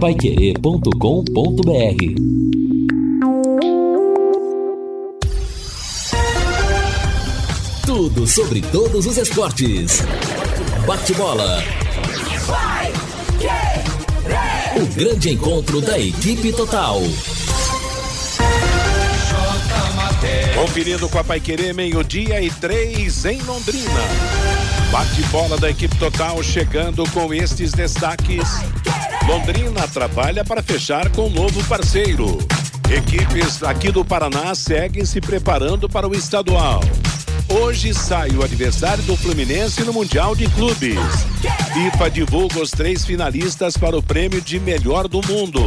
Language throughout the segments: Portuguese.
paiquerê.com.br Tudo sobre todos os esportes. Bate-bola. O grande encontro da equipe total. Conferindo com a Paiquerê, meio-dia e três em Londrina. Bate-bola da equipe total chegando com estes destaques. Londrina trabalha para fechar com um novo parceiro. Equipes aqui do Paraná seguem se preparando para o estadual. Hoje sai o aniversário do Fluminense no Mundial de Clubes. FIFA divulga os três finalistas para o prêmio de melhor do mundo.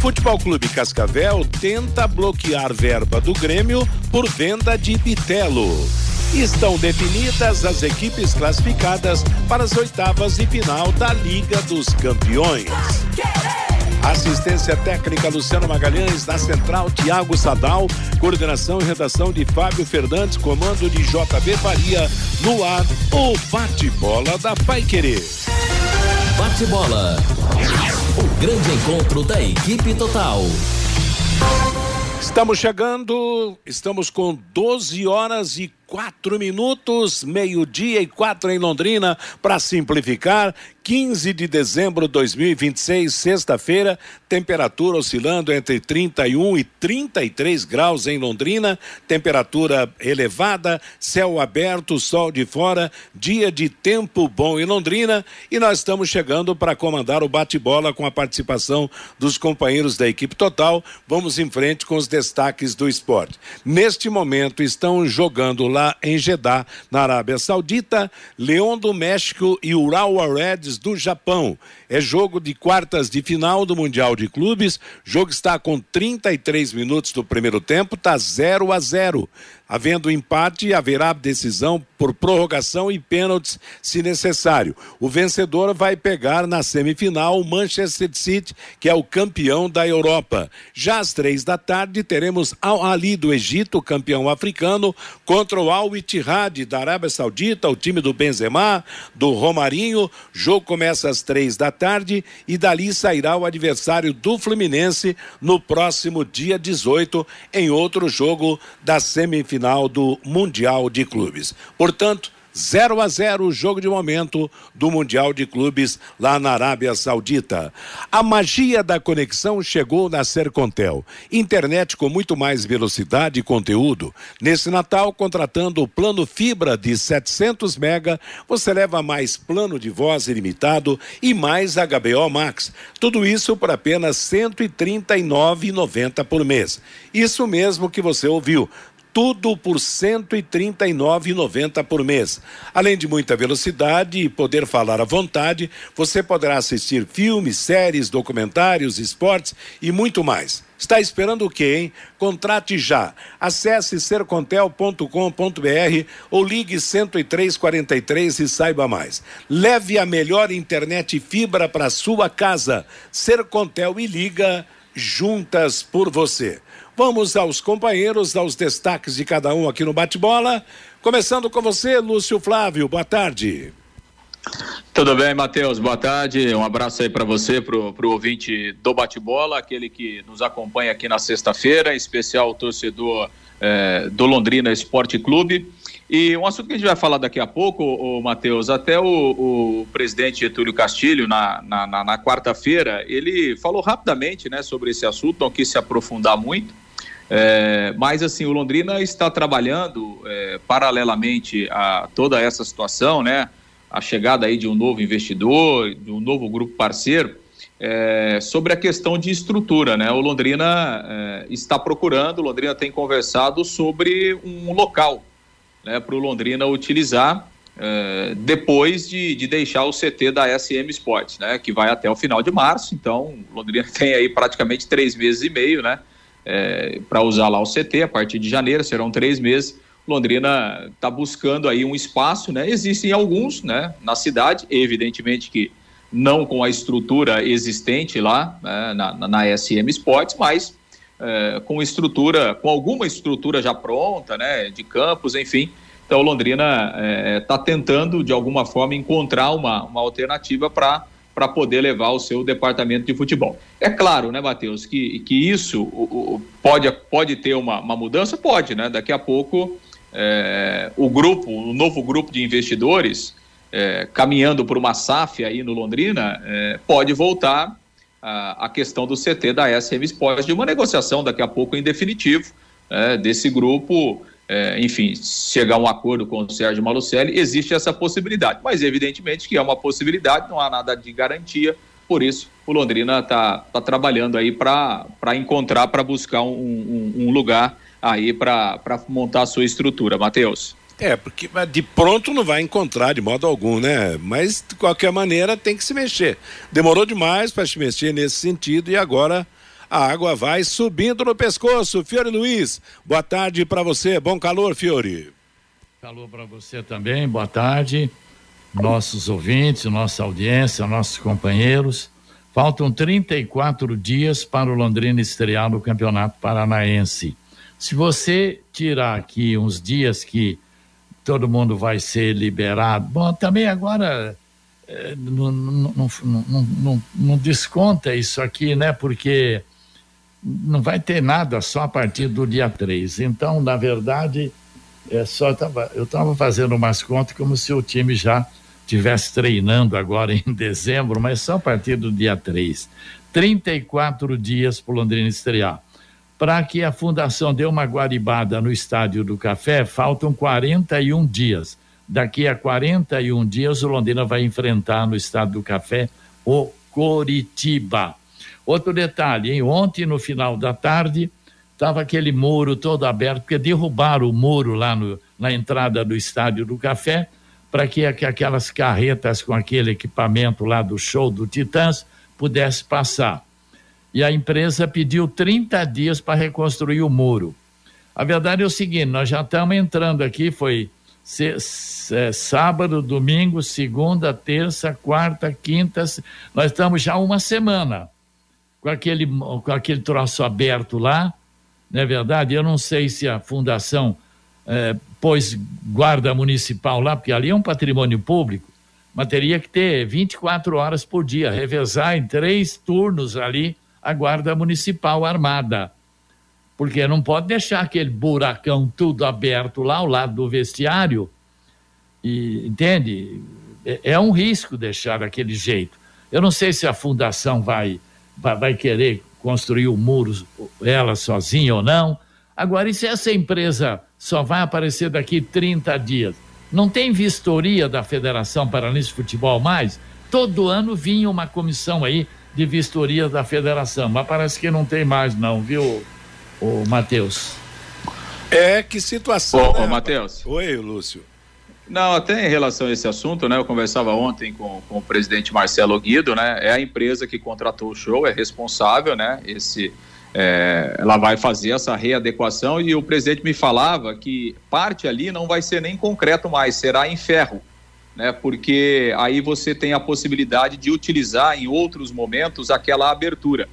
Futebol Clube Cascavel tenta bloquear verba do Grêmio por venda de Bitelo. Estão definidas as equipes classificadas para as oitavas de final da Liga dos Campeões. Assistência técnica Luciano Magalhães, na central Tiago Sadal, coordenação e redação de Fábio Fernandes, comando de JB Faria, no ar, o bate-bola da Paiquerê. Bate-bola. O grande encontro da equipe total. Estamos chegando, estamos com 12 horas e quatro minutos, meio-dia e quatro em Londrina, para simplificar. 15 de dezembro de 2026, sexta-feira, temperatura oscilando entre 31 e 33 graus em Londrina, temperatura elevada, céu aberto, sol de fora, dia de tempo bom em Londrina e nós estamos chegando para comandar o bate-bola com a participação dos companheiros da equipe total. Vamos em frente com os destaques do esporte. Neste momento estão jogando lá em Jeddah, na Arábia Saudita, Leão do México e Urawa Reds do Japão. É jogo de quartas de final do Mundial de Clubes. Jogo está com 33 minutos do primeiro tempo, está 0 a 0. Havendo empate, haverá decisão por prorrogação e pênaltis, se necessário. O vencedor vai pegar na semifinal o Manchester City, que é o campeão da Europa. Já às três da tarde, teremos Al Ali do Egito, campeão africano, contra o Al Ittihad da Arábia Saudita, o time do Benzema, do Romarinho. Jogo começa às três da tarde e dali sairá o adversário do Fluminense no próximo dia 18, em outro jogo da semifinal final do Mundial de Clubes. Portanto, 0 a 0 o jogo de momento do Mundial de Clubes lá na Arábia Saudita. A magia da conexão chegou na Sercontel. Internet com muito mais velocidade e conteúdo. Nesse Natal, contratando o plano fibra de 700 mega, você leva mais plano de voz ilimitado e mais HBO Max. Tudo isso por apenas R$ 139,90 por mês. Isso mesmo que você ouviu tudo por R$ 139,90 por mês. Além de muita velocidade e poder falar à vontade, você poderá assistir filmes, séries, documentários, esportes e muito mais. Está esperando o quê, hein? Contrate já. Acesse sercontel.com.br ou ligue 10343 e saiba mais. Leve a melhor internet fibra para sua casa. Sercontel e liga juntas por você. Vamos aos companheiros, aos destaques de cada um aqui no bate-bola. Começando com você, Lúcio Flávio. Boa tarde. Tudo bem, Matheus? Boa tarde. Um abraço aí para você, para o ouvinte do bate-bola, aquele que nos acompanha aqui na sexta-feira, em especial o torcedor eh, do Londrina Esporte Clube. E um assunto que a gente vai falar daqui a pouco, o Matheus, até o, o, presidente Getúlio Castilho, na, na, na, quarta-feira, ele falou rapidamente né, sobre esse assunto, não quis se aprofundar muito. É, mas assim, o Londrina está trabalhando é, paralelamente a toda essa situação, né? A chegada aí de um novo investidor, de um novo grupo parceiro, é, sobre a questão de estrutura, né? O Londrina é, está procurando, o Londrina tem conversado sobre um local, né? Para o Londrina utilizar é, depois de, de, deixar o CT da SM Sports, né? Que vai até o final de março. Então, o Londrina tem aí praticamente três meses e meio, né? É, para usar lá o CT a partir de janeiro, serão três meses. Londrina está buscando aí um espaço, né? Existem alguns, né, na cidade, evidentemente que não com a estrutura existente lá né, na, na SM Sports, mas é, com estrutura, com alguma estrutura já pronta, né, de campos, enfim. Então, Londrina está é, tá tentando de alguma forma encontrar uma, uma alternativa para para poder levar o seu departamento de futebol. É claro, né, Matheus, que, que isso pode, pode ter uma, uma mudança? Pode, né? Daqui a pouco é, o grupo, o novo grupo de investidores, é, caminhando por uma SAF aí no Londrina, é, pode voltar a, a, questão do CT da SM Sports, de uma negociação daqui a pouco em definitivo é, desse grupo, é, enfim, chegar a um acordo com o Sérgio Malucelli, existe essa possibilidade, mas evidentemente que é uma possibilidade, não há nada de garantia, por isso o Londrina está tá trabalhando aí para encontrar, para buscar um, um, um lugar aí para montar a sua estrutura, Matheus. É, porque de pronto não vai encontrar de modo algum, né? Mas de qualquer maneira tem que se mexer. Demorou demais para se mexer nesse sentido e agora a água vai subindo no pescoço. Fiore Luiz, boa tarde para você. Bom calor, Fiore. Calor para você também. Boa tarde. Nossos ouvintes, nossa audiência, nossos companheiros. Faltam 34 dias para o Londrina estrear no Campeonato Paranaense. Se você tirar aqui uns dias que todo mundo vai ser liberado, bom, também agora é, não, não, não, não, desconta isso aqui, né? Porque não vai ter nada só a partir do dia 3. Então, na verdade, é só eu estava fazendo umas contas como se o time já tivesse treinando agora em dezembro, mas só a partir do dia 3. 34 dias para o Londrina estrear para que a fundação dê uma guaribada no Estádio do Café, faltam 41 dias. Daqui a 41 dias, o Londrina vai enfrentar no Estádio do Café o Coritiba. Outro detalhe, hein? ontem no final da tarde estava aquele muro todo aberto, porque derrubaram o muro lá no, na entrada do Estádio do Café, para que, que aquelas carretas com aquele equipamento lá do show do Titãs pudesse passar e a empresa pediu 30 dias para reconstruir o muro. A verdade é o seguinte: nós já estamos entrando aqui, foi sábado, domingo, segunda, terça, quarta, quinta, nós estamos já uma semana com aquele, com aquele troço aberto lá, não é verdade? Eu não sei se a fundação é, pôs guarda municipal lá, porque ali é um patrimônio público, mas teria que ter 24 horas por dia, revezar em três turnos ali a Guarda Municipal Armada. Porque não pode deixar aquele buracão tudo aberto lá ao lado do vestiário. E, entende? É, é um risco deixar daquele jeito. Eu não sei se a fundação vai, vai, querer construir o muro ela sozinha ou não. Agora, e se essa empresa só vai aparecer daqui 30 dias? Não tem vistoria da Federação Paranense de Futebol mais? Todo ano vinha uma comissão aí de vistoria da federação, mas parece que não tem mais não, viu, o Matheus? É, que situação. Ô, né, ô Matheus. Oi, Lúcio. Não, até em relação a esse assunto, né? Eu conversava ontem com, com o presidente Marcelo Guido, né? É a empresa que contratou o show, é responsável, né? Esse, é, ela vai fazer essa readequação e o presidente me falava que parte ali não vai ser nem concreto mais, será em ferro né? Porque aí você tem a possibilidade de utilizar em outros momentos aquela abertura.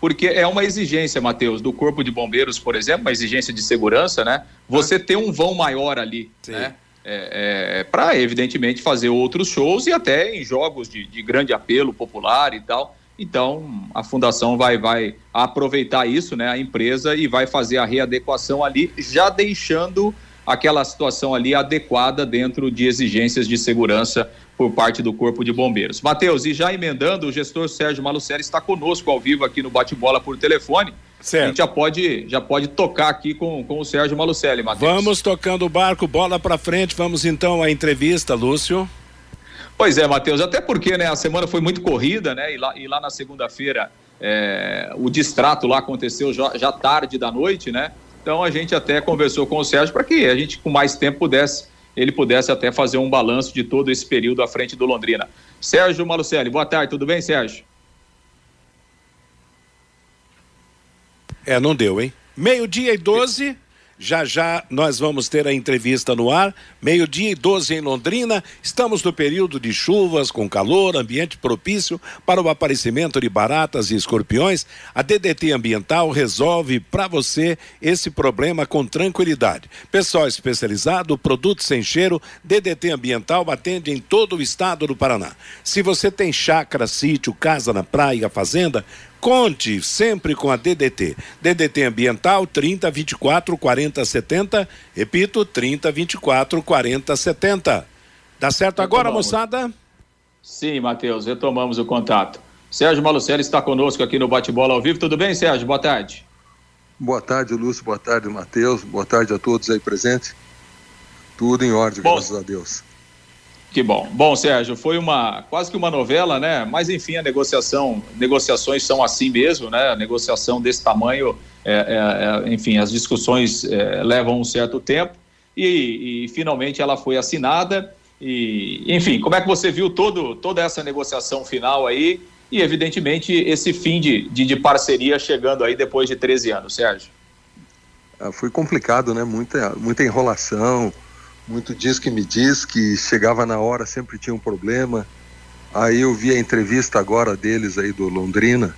Porque é uma exigência, Matheus, do Corpo de Bombeiros, por exemplo, uma exigência de segurança, né? Você ter um vão maior ali, Sim. né? É, é, para, evidentemente, fazer outros shows e até em jogos de, de grande apelo popular e tal. Então, a fundação vai, vai aproveitar isso, né, a empresa, e vai fazer a readequação ali, já deixando aquela situação ali adequada dentro de exigências de segurança por parte do Corpo de Bombeiros. Matheus, e já emendando, o gestor Sérgio Malucelli está conosco ao vivo aqui no Bate-Bola por telefone. Certo. A gente já pode, já pode tocar aqui com, com o Sérgio Malucelli, Matheus. Vamos tocando o barco, bola para frente. Vamos então à entrevista, Lúcio. Pois é, Matheus, até porque né, a semana foi muito corrida, né? E lá, e lá na segunda-feira é, o distrato lá aconteceu já, já tarde da noite, né? Então a gente até conversou com o Sérgio para que a gente com mais tempo pudesse, ele pudesse até fazer um balanço de todo esse período à frente do Londrina. Sérgio Malucelli, boa tarde, tudo bem, Sérgio? É, não deu, hein? Meio-dia e 12. Já já nós vamos ter a entrevista no ar, meio-dia e 12 em Londrina. Estamos no período de chuvas, com calor, ambiente propício para o aparecimento de baratas e escorpiões. A DDT Ambiental resolve para você esse problema com tranquilidade. Pessoal especializado, produto sem cheiro, DDT Ambiental atende em todo o estado do Paraná. Se você tem chácara, sítio, casa na praia, fazenda, Conte sempre com a DDT. DDT Ambiental 30 24 40 70. Repito, 30 24 40 70. Dá certo agora, moçada? Sim, Matheus, retomamos o contato. Sérgio Malucelli está conosco aqui no Bate-Bola ao vivo. Tudo bem, Sérgio? Boa tarde. Boa tarde, Lúcio. Boa tarde, Matheus. Boa tarde a todos aí presentes. Tudo em ordem, Bom, graças a Deus. Que bom. Bom, Sérgio, foi uma quase que uma novela, né? Mas enfim, a negociação, negociações são assim mesmo, né? A negociação desse tamanho, é, é, é, enfim, as discussões é, levam um certo tempo e, e, finalmente ela foi assinada. E, enfim, como é que você viu todo, toda essa negociação final aí e, evidentemente, esse fim de, de, de parceria chegando aí depois de 13 anos, Sérgio? Ah, foi complicado, né? Muita, muita enrolação muito diz que me diz que chegava na hora sempre tinha um problema. Aí eu vi a entrevista agora deles aí do Londrina.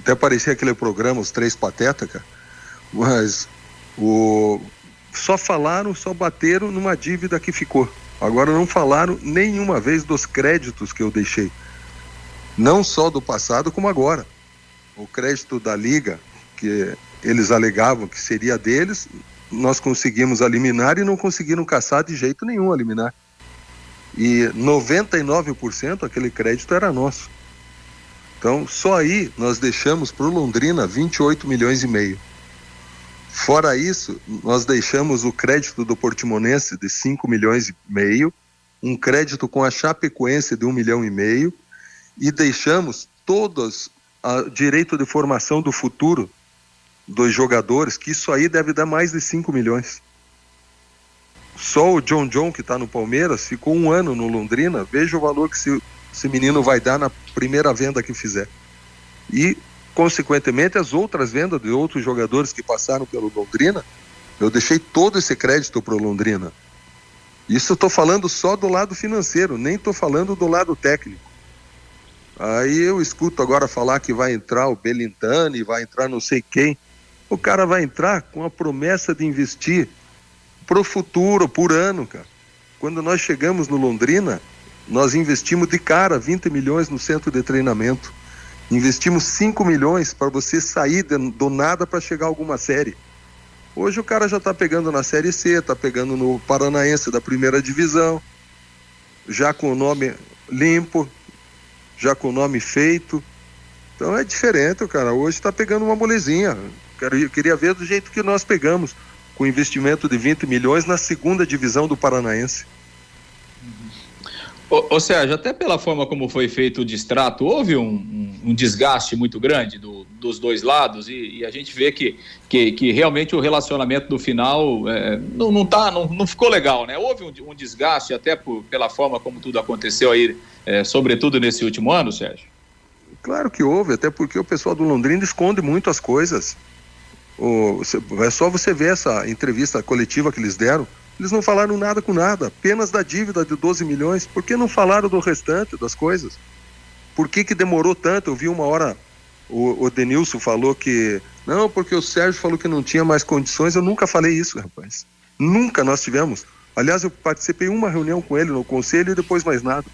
Até parecia aquele programa Os Três Patetas, cara. Mas o só falaram, só bateram numa dívida que ficou. Agora não falaram nenhuma vez dos créditos que eu deixei. Não só do passado como agora. O crédito da liga que eles alegavam que seria deles, nós conseguimos eliminar e não conseguiram caçar de jeito nenhum eliminar. E 99% aquele crédito era nosso. Então, só aí nós deixamos para o Londrina 28 milhões e meio. Fora isso, nós deixamos o crédito do Portimonense de 5 milhões e meio, um crédito com a Chapecoense de 1 milhão e meio, e deixamos todos o direito de formação do futuro dos jogadores, que isso aí deve dar mais de 5 milhões. Só o John John, que está no Palmeiras, ficou um ano no Londrina. Veja o valor que esse, esse menino vai dar na primeira venda que fizer. E, consequentemente, as outras vendas de outros jogadores que passaram pelo Londrina, eu deixei todo esse crédito para o Londrina. Isso eu estou falando só do lado financeiro, nem estou falando do lado técnico. Aí eu escuto agora falar que vai entrar o Belintani, vai entrar não sei quem o cara vai entrar com a promessa de investir pro futuro, por ano, cara. Quando nós chegamos no Londrina, nós investimos de cara 20 milhões no centro de treinamento. Investimos 5 milhões para você sair do nada para chegar a alguma série. Hoje o cara já está pegando na Série C, está pegando no Paranaense da primeira divisão, já com o nome limpo, já com o nome feito. Então é diferente, cara. Hoje está pegando uma molezinha. Quero, queria ver do jeito que nós pegamos, com investimento de 20 milhões na segunda divisão do Paranaense. Ô Sérgio, até pela forma como foi feito o distrato, houve um, um, um desgaste muito grande do, dos dois lados e, e, a gente vê que, que, que realmente o relacionamento no final é, não, não, tá, não, não ficou legal, né? Houve um, um desgaste até por, pela forma como tudo aconteceu aí, é, sobretudo nesse último ano, Sérgio? Claro que houve, até porque o pessoal do Londrina esconde muito as coisas. O, é só você ver essa entrevista coletiva que eles deram. Eles não falaram nada com nada, apenas da dívida de 12 milhões. Por que não falaram do restante das coisas? Por que, que demorou tanto? Eu vi uma hora o, o Denilson falou que. Não, porque o Sérgio falou que não tinha mais condições. Eu nunca falei isso, rapaz. Nunca nós tivemos. Aliás, eu participei uma reunião com ele no conselho e depois mais nada.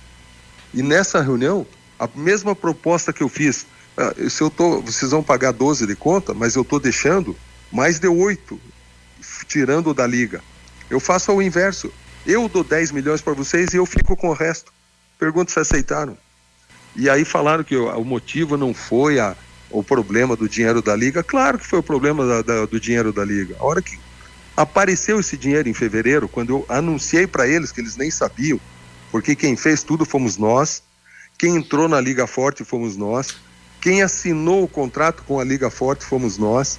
E nessa reunião, a mesma proposta que eu fiz se eu tô, vocês vão pagar 12 de conta, mas eu estou deixando mais de 8, tirando da liga. Eu faço o inverso. Eu dou 10 milhões para vocês e eu fico com o resto. Pergunto se aceitaram. E aí falaram que o, o motivo não foi a, o problema do dinheiro da liga. Claro que foi o problema da, da, do dinheiro da liga. A hora que apareceu esse dinheiro em fevereiro, quando eu anunciei para eles que eles nem sabiam, porque quem fez tudo fomos nós, quem entrou na Liga Forte fomos nós, quem assinou o contrato com a Liga Forte fomos nós.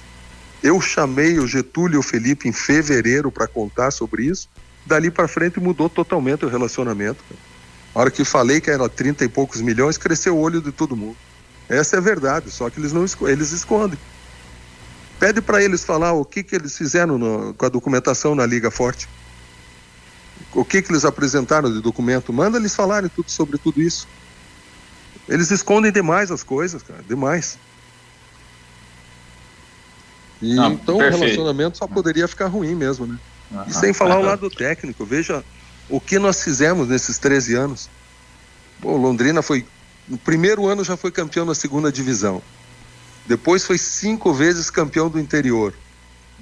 Eu chamei o Getúlio e o Felipe em fevereiro para contar sobre isso. Dali para frente mudou totalmente o relacionamento. A hora que falei que era 30 e poucos milhões, cresceu o olho de todo mundo. Essa é a verdade, só que eles não eles escondem. Pede para eles falar o que, que eles fizeram no, com a documentação na Liga Forte. O que, que eles apresentaram de documento. Manda eles falarem tudo sobre tudo isso. Eles escondem demais as coisas, cara, demais. E, Não, então perfeito. o relacionamento só poderia ficar ruim mesmo, né? e sem falar o lado técnico, veja o que nós fizemos nesses 13 anos. Pô, Londrina foi. No primeiro ano já foi campeão na segunda divisão. Depois foi cinco vezes campeão do interior.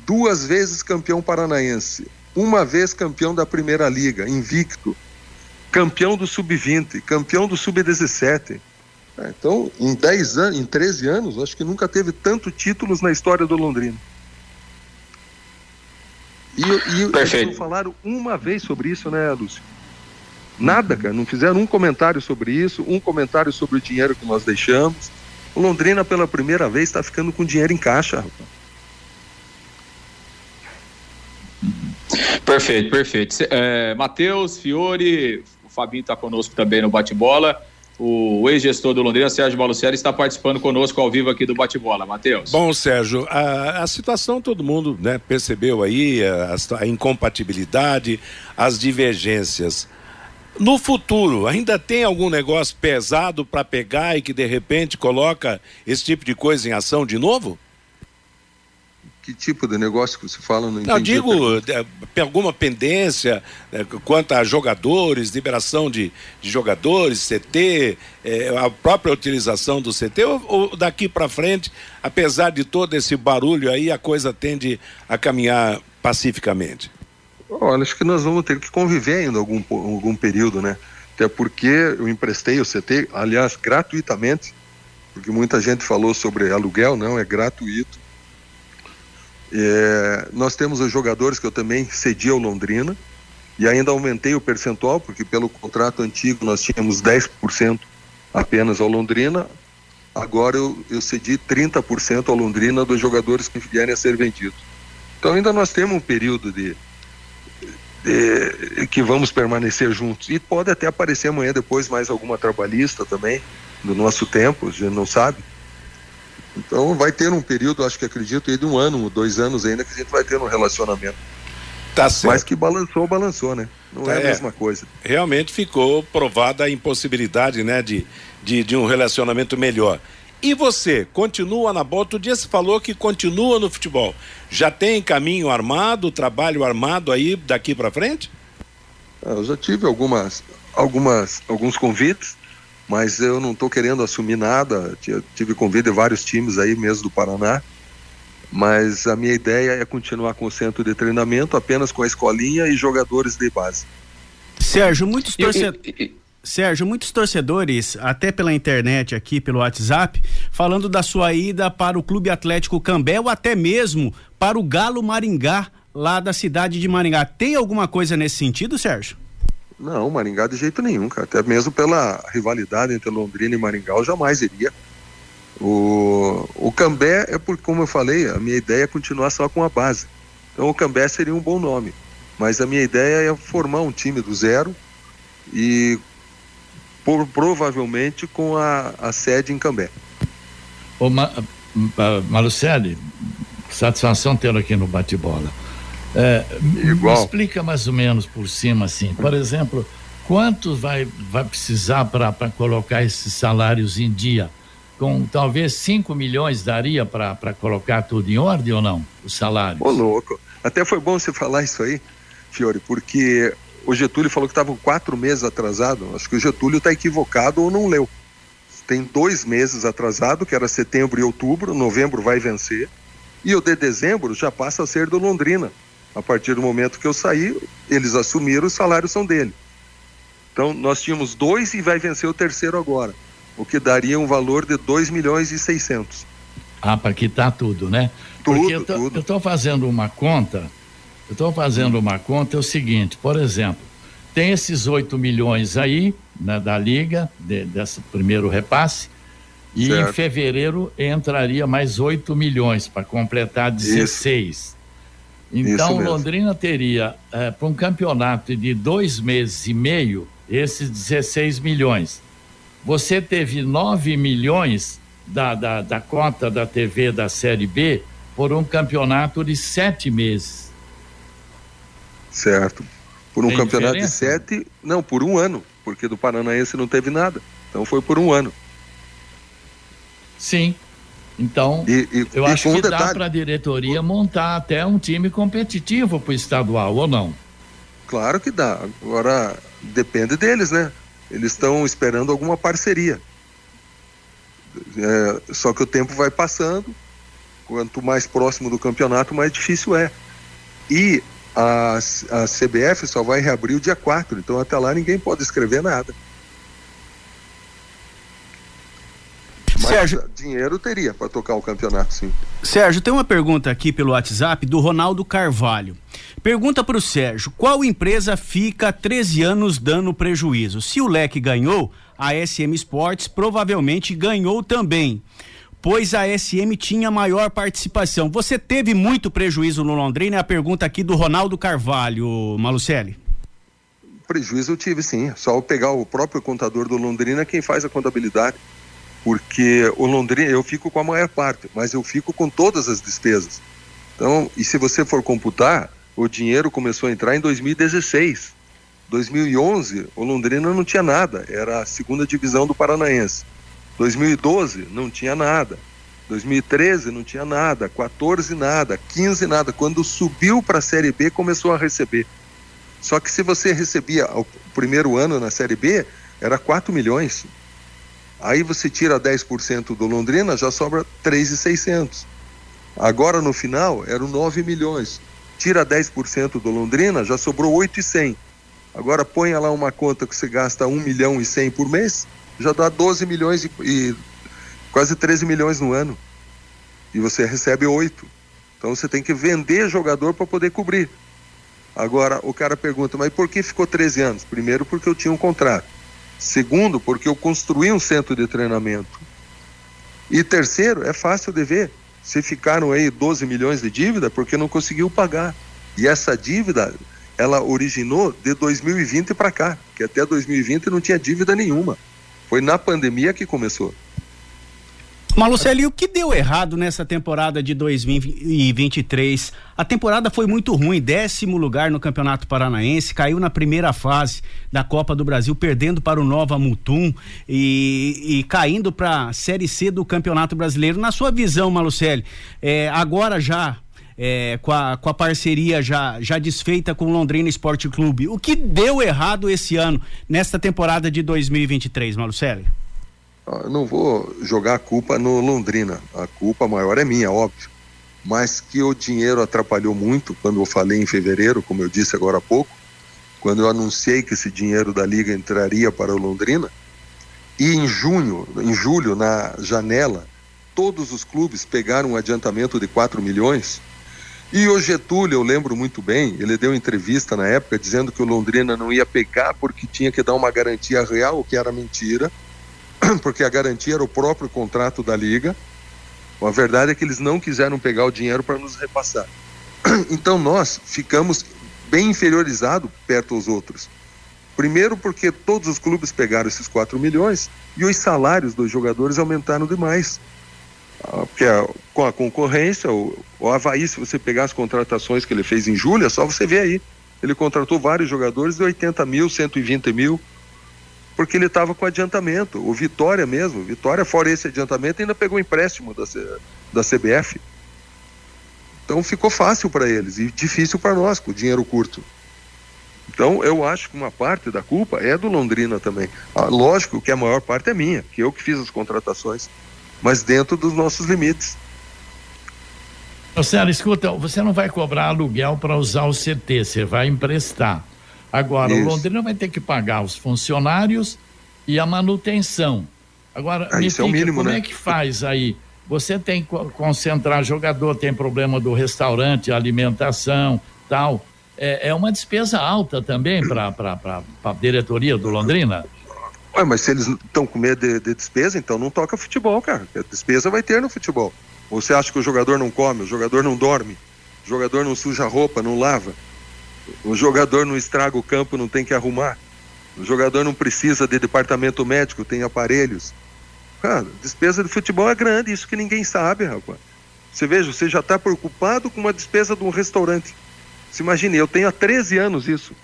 Duas vezes campeão paranaense. Uma vez campeão da primeira liga, invicto. Campeão do sub-20, campeão do sub-17. É, então, em 10 anos, em 13 anos, acho que nunca teve tanto títulos na história do Londrina. E, e Perfeito. eles não falaram uma vez sobre isso, né, Lúcio? Nada, cara. Não fizeram um comentário sobre isso, um comentário sobre o dinheiro que nós deixamos. O Londrina, pela primeira vez, está ficando com dinheiro em caixa, rapaz. Perfeito, perfeito. É, Matheus, Fiore, o Fabinho está conosco também no bate-bola o ex-gestor do Londrina, Sérgio Baluccieri, está participando conosco ao vivo aqui do Bate-Bola. Matheus. Bom, Sérgio, a, a, situação todo mundo né, percebeu aí, a, a incompatibilidade, as divergências. No futuro, ainda tem algum negócio pesado para pegar e que de repente coloca esse tipo de coisa em ação de novo? Que tipo de negócio que você fala? Não, não digo é, alguma pendência é, quanto a jogadores, liberação de, de jogadores, CT, é, a própria utilização do CT, ou, ou daqui para frente, apesar de todo esse barulho aí, a coisa tende a caminhar pacificamente? Olha, acho que nós vamos ter que conviver ainda algum, algum período, né? Até porque eu emprestei o CT, aliás, gratuitamente, porque muita gente falou sobre aluguel, não, é gratuito é, nós temos os jogadores que eu também cedi ao Londrina e ainda aumentei o percentual, porque pelo contrato antigo nós tínhamos 10% apenas ao Londrina, agora eu, eu cedi 30% ao Londrina dos jogadores que vierem a ser vendidos. Então ainda nós temos um período de, de, que vamos permanecer juntos. E pode até aparecer amanhã depois mais alguma trabalhista também, do nosso tempo, a gente não sabe. Então vai ter um período, acho que acredito, de um ano, dois anos ainda, que a gente vai ter um relacionamento. Tá certo. Mas que balançou, balançou, né? Não tá, é a é. mesma coisa. Realmente ficou provada a impossibilidade, né, de, de, de um relacionamento melhor. E você, continua na bola? Outro dia você falou que continua no futebol. Já tem caminho armado, trabalho armado aí daqui para frente? Ah, eu já tive algumas, algumas, alguns convites mas eu não estou querendo assumir nada. Tive convite de vários times aí mesmo do Paraná, mas a minha ideia é continuar com o centro de treinamento, apenas com a escolinha e jogadores de base. Sérgio, muitos torcedores. Sérgio, muitos torcedores, até pela internet aqui, pelo WhatsApp, falando da sua ida para o Clube Atlético Cambé ou até mesmo para o Galo Maringá, lá da cidade de Maringá. Tem alguma coisa nesse sentido, Sérgio? Não, Maringá de jeito nenhum, cara. Até mesmo pela rivalidade entre Londrina e Maringá, eu jamais iria. O, o Cambé é porque, como eu falei, a minha ideia é continuar só com a base. Então o Cambé seria um bom nome. Mas a minha ideia é formar um time do zero e por, provavelmente com a, a sede em Cambé. Ô, Ma, Malucelli, satisfação tê-lo aqui no bate-bola. É, Igual. Me explica mais ou menos por cima, assim. Por exemplo, quanto vai, vai precisar para colocar esses salários em dia? Com talvez 5 milhões daria para colocar tudo em ordem ou não? Os salários? Ô, louco. Até foi bom você falar isso aí, Fiore, porque o Getúlio falou que estavam quatro meses atrasado. Acho que o Getúlio está equivocado ou não leu. Tem dois meses atrasado, que era setembro e outubro, novembro vai vencer, e o de dezembro já passa a ser do Londrina. A partir do momento que eu saí, eles assumiram, os salários são dele. Então, nós tínhamos dois e vai vencer o terceiro agora, o que daria um valor de 2 milhões e 600. Ah, para quitar tudo, né? Tudo, Porque eu tô, tudo. Eu estou fazendo uma conta, eu estou fazendo uma conta, é o seguinte, por exemplo, tem esses 8 milhões aí, né, da Liga, de, desse primeiro repasse, e certo. em fevereiro entraria mais 8 milhões para completar 16. Isso. Então, Londrina teria, é, para um campeonato de dois meses e meio, esses 16 milhões. Você teve 9 milhões da, da, da cota da TV da Série B por um campeonato de sete meses. Certo. Por um Tem campeonato diferença? de sete, não, por um ano, porque do Paranaense não teve nada. Então foi por um ano. Sim. Então, e, e, eu e acho que dá para a diretoria montar até um time competitivo para o estadual, ou não? Claro que dá. Agora, depende deles, né? Eles estão esperando alguma parceria. É, só que o tempo vai passando, quanto mais próximo do campeonato, mais difícil é. E a, a CBF só vai reabrir o dia 4, então até lá ninguém pode escrever nada. Mas Sérgio, dinheiro teria para tocar o campeonato, sim. Sérgio, tem uma pergunta aqui pelo WhatsApp do Ronaldo Carvalho. Pergunta para o Sérgio: qual empresa fica 13 anos dando prejuízo? Se o Leque ganhou, a SM Sports provavelmente ganhou também, pois a SM tinha maior participação. Você teve muito prejuízo no Londrina? É a pergunta aqui do Ronaldo Carvalho, Malucelli. Prejuízo eu tive sim. Só pegar o próprio contador do Londrina, quem faz a contabilidade. Porque o Londrina, eu fico com a maior parte, mas eu fico com todas as despesas. Então, e se você for computar, o dinheiro começou a entrar em 2016. 2011, o Londrina não tinha nada, era a segunda divisão do Paranaense. 2012, não tinha nada. 2013, não tinha nada. 14, nada. 15, nada. Quando subiu para a Série B, começou a receber. Só que se você recebia o primeiro ano na Série B, era 4 milhões. Aí você tira 10% do Londrina, já sobra 3,600. Agora no final, eram 9 milhões. Tira 10% do Londrina, já sobrou 8,100. Agora ponha lá uma conta que você gasta 1 milhão e 100 por mês, já dá 12 milhões e, e quase 13 milhões no ano. E você recebe 8. Então você tem que vender jogador para poder cobrir. Agora o cara pergunta, mas por que ficou 13 anos? Primeiro, porque eu tinha um contrato. Segundo, porque eu construí um centro de treinamento. E terceiro, é fácil de ver. Se ficaram aí 12 milhões de dívida porque não conseguiu pagar. E essa dívida ela originou de 2020 para cá, que até 2020 não tinha dívida nenhuma. Foi na pandemia que começou. Malucelli, o que deu errado nessa temporada de 2023? A temporada foi muito ruim, décimo lugar no Campeonato Paranaense, caiu na primeira fase da Copa do Brasil, perdendo para o Nova Mutum e, e caindo para a Série C do Campeonato Brasileiro. Na sua visão, Malucelli, é, agora já é, com, a, com a parceria já, já desfeita com o Londrina Esporte Clube. O que deu errado esse ano, nesta temporada de 2023, Malucelli? Ah, eu não vou jogar a culpa no Londrina. A culpa maior é minha, óbvio. Mas que o dinheiro atrapalhou muito quando eu falei em fevereiro, como eu disse agora há pouco, quando eu anunciei que esse dinheiro da liga entraria para o Londrina. E em junho, em julho, na janela, todos os clubes pegaram um adiantamento de 4 milhões e o Getúlio, eu lembro muito bem, ele deu entrevista na época dizendo que o Londrina não ia pegar porque tinha que dar uma garantia real, o que era mentira, porque a garantia era o próprio contrato da liga. A verdade é que eles não quiseram pegar o dinheiro para nos repassar. Então nós ficamos bem inferiorizados perto aos outros. Primeiro porque todos os clubes pegaram esses 4 milhões e os salários dos jogadores aumentaram demais. Ah, porque com a concorrência, o, Havaí, se você pegar as contratações que ele fez em julho, é só você ver aí. Ele contratou vários jogadores de 80 mil, 120 mil, porque ele estava com adiantamento. O Vitória mesmo, Vitória, fora esse adiantamento, ainda pegou empréstimo da, da CBF. Então ficou fácil para eles e difícil para nós, com o dinheiro curto. Então eu acho que uma parte da culpa é do Londrina também. Ah, lógico que a maior parte é minha, que eu que fiz as contratações mas dentro dos nossos limites. Marcelo, escuta, você não vai cobrar aluguel para usar o CT, você vai emprestar. Agora, Isso. o Londrina vai ter que pagar os funcionários e a manutenção. Agora, ah, me fica, é o mínimo, como é né? é que faz aí? Você tem que concentrar jogador, tem problema do restaurante, alimentação, tal. É, é uma despesa alta também para a diretoria do Londrina? Ué, mas se eles estão com medo de, de, despesa, então não toca futebol, cara. A despesa vai ter no futebol. Você acha que o jogador não come, o jogador não dorme, o jogador não suja roupa, não lava, o jogador não estraga o campo, não tem que arrumar, o jogador não precisa de departamento médico, tem aparelhos. Cara, despesa do futebol é grande, isso que ninguém sabe, rapaz. Você veja, você já está preocupado com uma despesa de um restaurante. Se imagine, eu tenho há 13 anos isso.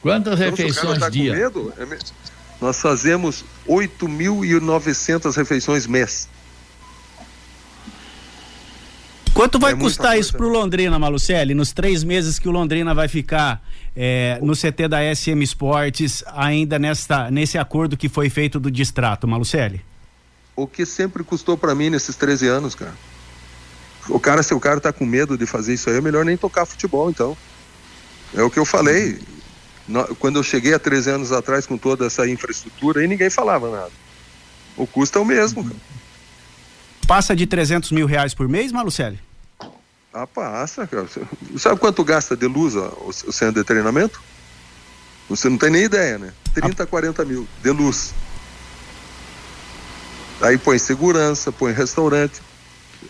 Quantas então, refeições tá dia? Medo, é. Nós fazemos 8.900 refeições mês. Quanto vai é custar isso para o Londrina, Malucelli, nos três meses que o Londrina vai ficar é, no CT da SM Esportes, ainda nesta, nesse acordo que foi feito do distrato, Malucelli? O que sempre custou para mim nesses 13 anos, cara. O cara, se o cara tá com medo de fazer isso aí, é melhor nem tocar futebol, então. É o que eu falei. Quando eu cheguei há 13 anos atrás com toda essa infraestrutura, aí ninguém falava nada. O custo é o mesmo, cara. Passa de 300 mil reais por mês, Malucelli? Ah, passa, cara. Sabe quanto gasta de luz ó, o, centro de treinamento? Você não tem nem ideia, né? 30, ah. 40 mil de luz. Aí põe segurança, põe restaurante.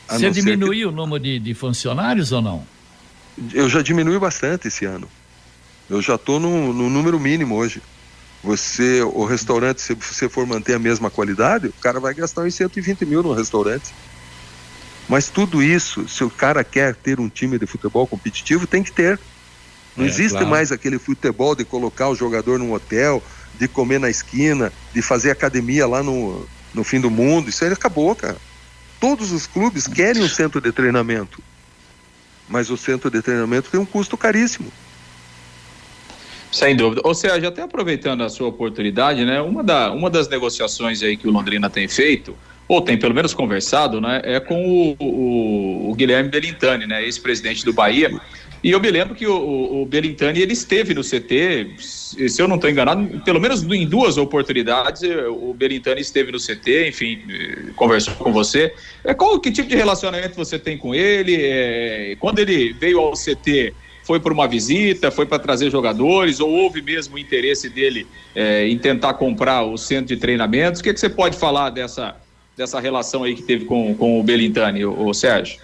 Você diminuiu que... o número de, de, funcionários ou não? Eu já diminui bastante esse ano. Eu já estou no, no, número mínimo hoje. Você, o restaurante, se você for manter a mesma qualidade, o cara vai gastar uns 120 mil no restaurante. Mas tudo isso, se o cara quer ter um time de futebol competitivo, tem que ter. Não é, existe claro. mais aquele futebol de colocar o jogador num hotel, de comer na esquina, de fazer academia lá no, no fim do mundo. Isso aí acabou, cara. Todos os clubes querem um centro de treinamento. Mas o centro de treinamento tem um custo caríssimo. Sem dúvida. Ou seja, até aproveitando a sua oportunidade, né? Uma, da, uma das negociações aí que o Londrina tem feito ou tem pelo menos conversado, né, é com o, o, o Guilherme Belintani, né, ex-presidente do Bahia. E eu me lembro que o, o Belintani ele esteve no CT, se eu não estou enganado, pelo menos em duas oportunidades o Belintani esteve no CT, enfim, conversou com você. É, qual que tipo de relacionamento você tem com ele? É, quando ele veio ao CT, foi por uma visita, foi para trazer jogadores, ou houve mesmo interesse dele é, em tentar comprar o centro de treinamentos? O que, que você pode falar dessa dessa relação aí que teve com, com o Belintani, o, o Sérgio?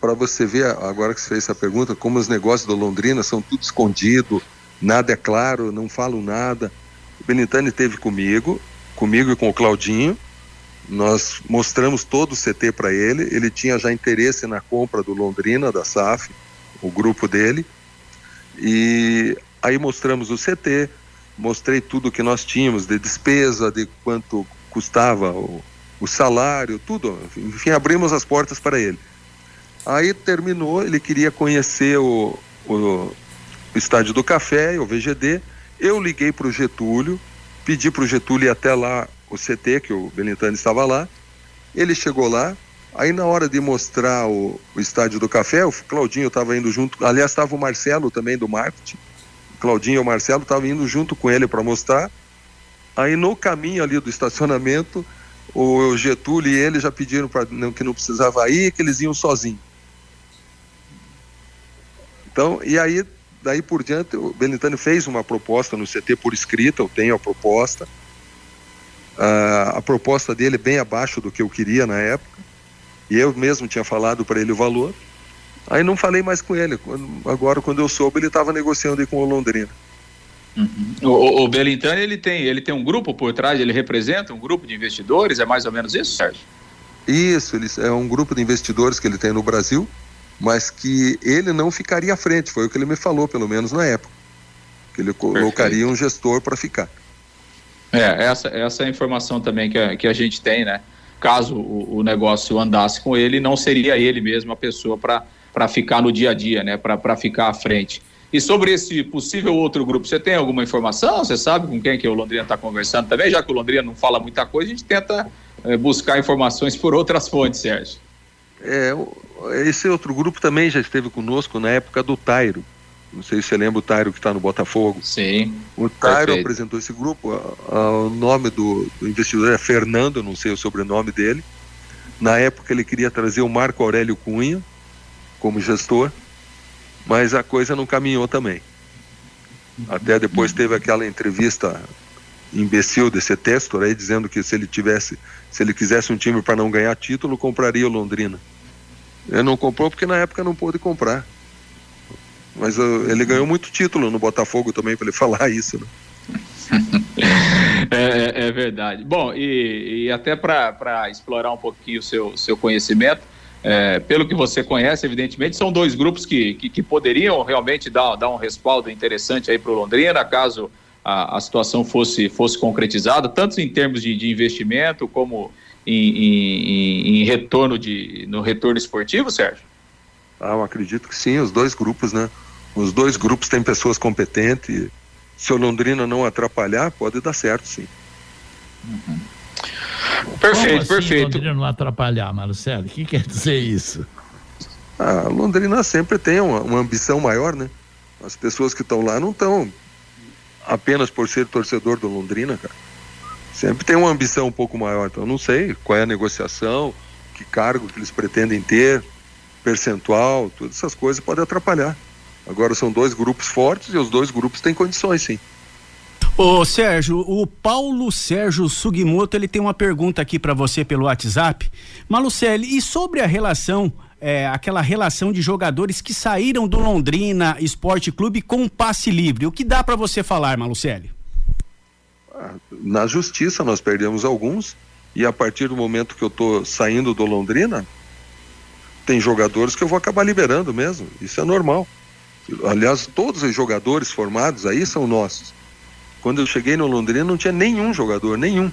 Para você ver, agora que você fez essa pergunta, como os negócios do Londrina são tudo escondido, nada é claro, não falam nada. O Belintani teve comigo, comigo e com o Claudinho. Nós mostramos todo o CT para ele. Ele tinha já interesse na compra do Londrina, da SAF, o grupo dele. E aí mostramos o CT, mostrei tudo que nós tínhamos de despesa, de quanto custava o, o salário, tudo. Enfim, abrimos as portas para ele. Aí terminou, ele queria conhecer o, o, Estádio do Café, o VGD. Eu liguei para o Getúlio, pedi para o Getúlio ir até lá, o CT, que o Belintani estava lá. Ele chegou lá, aí na hora de mostrar o, o Estádio do Café, o Claudinho estava indo junto, aliás, estava o Marcelo também do marketing. O Claudinho e o Marcelo estavam indo junto com ele para mostrar. Aí no caminho ali do estacionamento, o Getúlio e ele já pediram para que não precisava ir, que eles iam sozinhos. Então, e aí, daí por diante, o Belintani fez uma proposta no CT por escrita, eu tenho a proposta. Uh, a proposta dele bem abaixo do que eu queria na época, e eu mesmo tinha falado para ele o valor. Aí não falei mais com ele. Agora, quando eu soube, ele estava negociando aí com o Londrina. Uhum. O, o Belintani ele tem, ele tem um grupo por trás, ele representa um grupo de investidores, é mais ou menos isso, Sérgio? Isso, ele, é um grupo de investidores que ele tem no Brasil, mas que ele não ficaria à frente, foi o que ele me falou, pelo menos na época. Que ele colocaria um gestor para ficar. É, essa, essa é a informação também que a, que a gente tem, né? Caso o, o negócio andasse com ele, não seria ele mesmo a pessoa para ficar no dia a dia, né? Para ficar à frente. E sobre esse possível outro grupo, você tem alguma informação? Você sabe com quem que o Londrina está conversando também? Já que o Londrina não fala muita coisa, a gente tenta é, buscar informações por outras fontes, Sérgio. É, esse outro grupo também já esteve conosco na época do Tairo. Não sei se você lembra o Tairo que está no Botafogo. Sim. O Tairo perfeito. apresentou esse grupo. o nome do, do investidor é Fernando, não sei o sobrenome dele. Na época ele queria trazer o Marco Aurélio Cunha como gestor mas a coisa não caminhou também. Até depois teve aquela entrevista imbecil desse Testor aí dizendo que se ele tivesse, se ele quisesse um time para não ganhar título, compraria o Londrina. Ele não comprou porque na época não pôde comprar. Mas uh, ele ganhou muito título no Botafogo também para ele falar isso, né? é, é, é, verdade. Bom, e, e até para explorar um pouquinho o seu, seu conhecimento, é, pelo que você conhece, evidentemente, são dois grupos que, que, que poderiam realmente dar, dar um respaldo interessante aí para o Londrina, caso a, a, situação fosse, fosse concretizada, tanto em termos de, de investimento como em, em, em, retorno de, no retorno esportivo, Sérgio? Ah, eu acredito que sim, os dois grupos, né? Os dois grupos têm pessoas competentes. Se o Londrina não atrapalhar, pode dar certo, sim. Uhum. Perfeito, assim, perfeito. Londrina não atrapalhar, Marcelo, o que quer dizer isso? A Londrina sempre tem uma, uma ambição maior, né? As pessoas que estão lá não estão apenas por ser torcedor do Londrina, cara. Sempre tem uma ambição um pouco maior. Então, não sei qual é a negociação, que cargo que eles pretendem ter, percentual, todas essas coisas podem atrapalhar. Agora são dois grupos fortes e os dois grupos têm condições, sim. Ô Sérgio, o Paulo Sérgio Sugimoto ele tem uma pergunta aqui para você pelo WhatsApp. Malucelli, e sobre a relação, é, aquela relação de jogadores que saíram do Londrina Esporte Clube com passe livre, o que dá para você falar, Malucelli? Na justiça nós perdemos alguns e a partir do momento que eu tô saindo do Londrina, tem jogadores que eu vou acabar liberando mesmo. Isso é normal. Aliás, todos os jogadores formados aí são nossos. Quando eu cheguei no Londrina não tinha nenhum jogador, nenhum.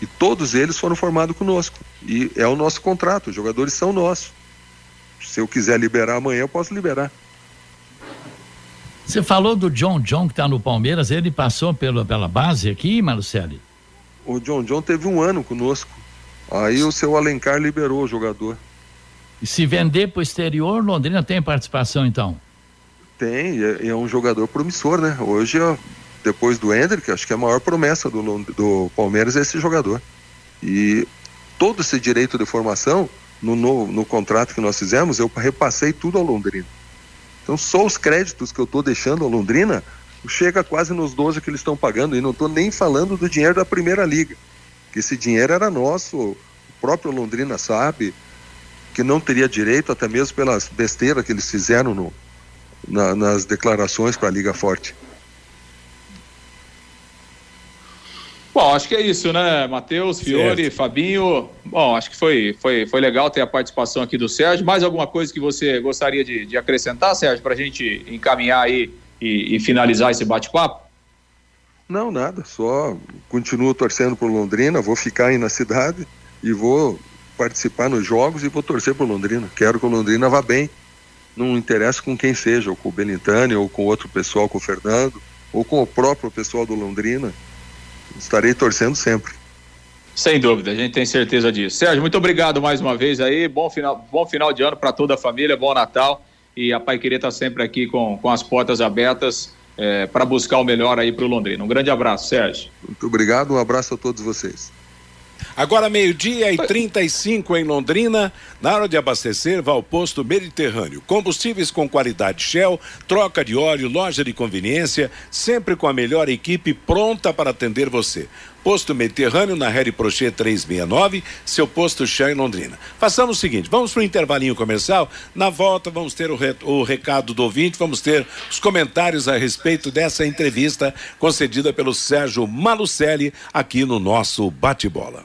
E todos eles foram formados conosco. E é o nosso contrato, os jogadores são nossos. Se eu quiser liberar amanhã, eu posso liberar. Você falou do John John que está no Palmeiras, ele passou pelo, pela base aqui, Marcelo? O John John teve um ano conosco. Aí o seu Alencar liberou o jogador. E se vender para o exterior, Londrina tem participação então? Tem, é, é um jogador promissor, né? Hoje depois do Hendrick, acho que a maior promessa do, do Palmeiras é esse jogador. E todo esse direito de formação, no, no, no contrato que nós fizemos, eu repassei tudo ao Londrina. Então, só os créditos que eu estou deixando ao Londrina chega quase nos 12 que eles estão pagando. E não estou nem falando do dinheiro da Primeira Liga, que esse dinheiro era nosso, o próprio Londrina sabe que não teria direito, até mesmo pelas besteiras que eles fizeram no, na, nas declarações para a Liga Forte. Bom, acho que é isso, né, Matheus, Fiore, certo. Fabinho. Bom, acho que foi, foi, foi legal ter a participação aqui do Sérgio. Mais alguma coisa que você gostaria de, de acrescentar, Sérgio, para a gente encaminhar aí e, e finalizar esse bate-papo? Não, nada. Só continuo torcendo por Londrina, vou ficar aí na cidade e vou participar nos jogos e vou torcer por Londrina. Quero que o Londrina vá bem. Não interessa com quem seja, ou com o Benintani, ou com outro pessoal, com o Fernando, ou com o próprio pessoal do Londrina estarei torcendo sempre. Sem dúvida, a gente tem certeza disso. Sérgio, muito obrigado mais uma vez aí. Bom final, bom final de ano para toda a família, bom Natal. E a Pai Querer está sempre aqui com, com as portas abertas é, para buscar o melhor aí para o Londrina. Um grande abraço, Sérgio. Muito obrigado, um abraço a todos vocês. Agora meio-dia e 35 em Londrina. Na hora de abastecer, vá ao posto Mediterrâneo. Combustíveis com qualidade Shell, troca de óleo, loja de conveniência, sempre com a melhor equipe pronta para atender você. Posto Mediterrâneo na Harry Prochet 369, seu posto chá em Londrina. Façamos o seguinte, vamos para o intervalinho comercial, na volta vamos ter o, re, o, recado do ouvinte, vamos ter os comentários a respeito dessa entrevista concedida pelo Sérgio Malucelli aqui no nosso Bate-Bola.